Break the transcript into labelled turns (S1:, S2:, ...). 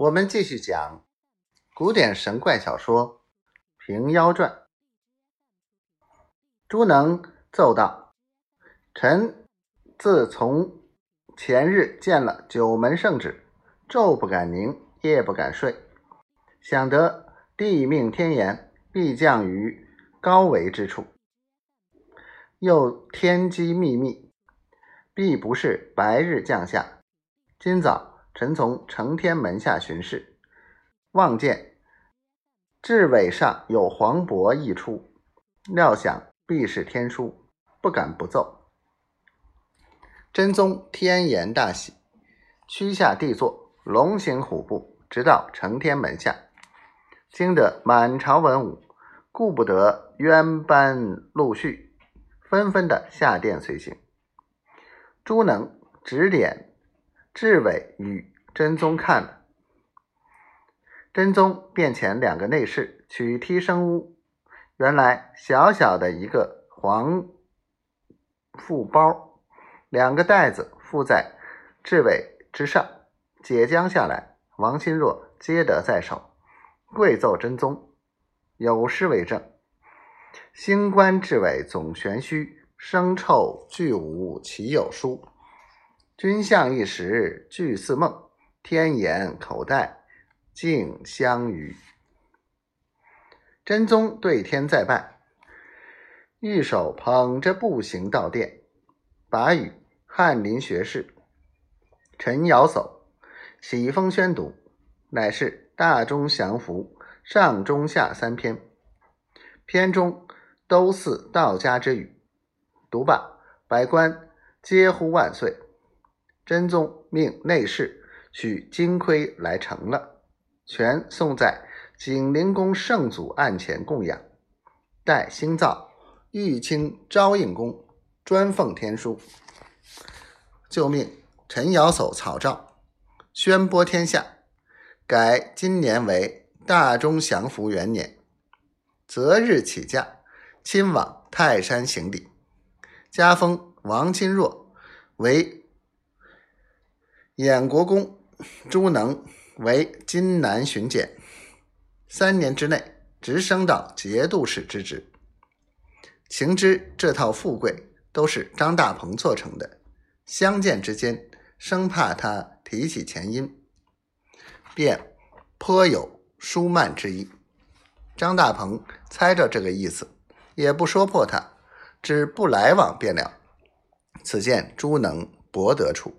S1: 我们继续讲古典神怪小说《平妖传》。朱能奏道：“臣自从前日见了九门圣旨，昼不敢宁，夜不敢睡，想得地命天言，必降于高维之处，又天机秘密，必不是白日降下。今早。”臣从承天门下巡视，望见至尾上有黄帛溢出，料想必是天书，不敢不奏。真宗天颜大喜，屈下帝座，龙行虎步，直到承天门下，惊得满朝文武顾不得冤班陆续，纷纷的下殿随行。朱能指点。志伟与真宗看了，真宗便遣两个内侍取梯升屋。原来小小的一个黄布包，两个袋子附在志伟之上，解将下来，王钦若接得在手，跪奏真宗，有诗为证：“星官至伟总玄虚，生臭俱无岂有书。”君相一时俱似梦，天眼口袋竟相与。真宗对天再拜，玉手捧着步行到殿，把与翰林学士陈尧叟喜风宣读，乃是大中祥符上中下三篇，篇中都似道家之语。读罢，百官皆呼万岁。真宗命内侍取金盔来呈了，全送在景灵宫圣祖案前供养。待兴造玉清昭应宫，专奉天书，就命陈尧叟草诏，宣播天下，改今年为大中祥符元年，择日起驾，亲往泰山行礼，加封王钦若为。衍国公朱能为金南巡检，三年之内直升到节度使之职。情知这套富贵都是张大鹏做成的，相见之间生怕他提起前因，便颇有疏慢之意。张大鹏猜着这个意思，也不说破他，只不来往便了。此见朱能博得处。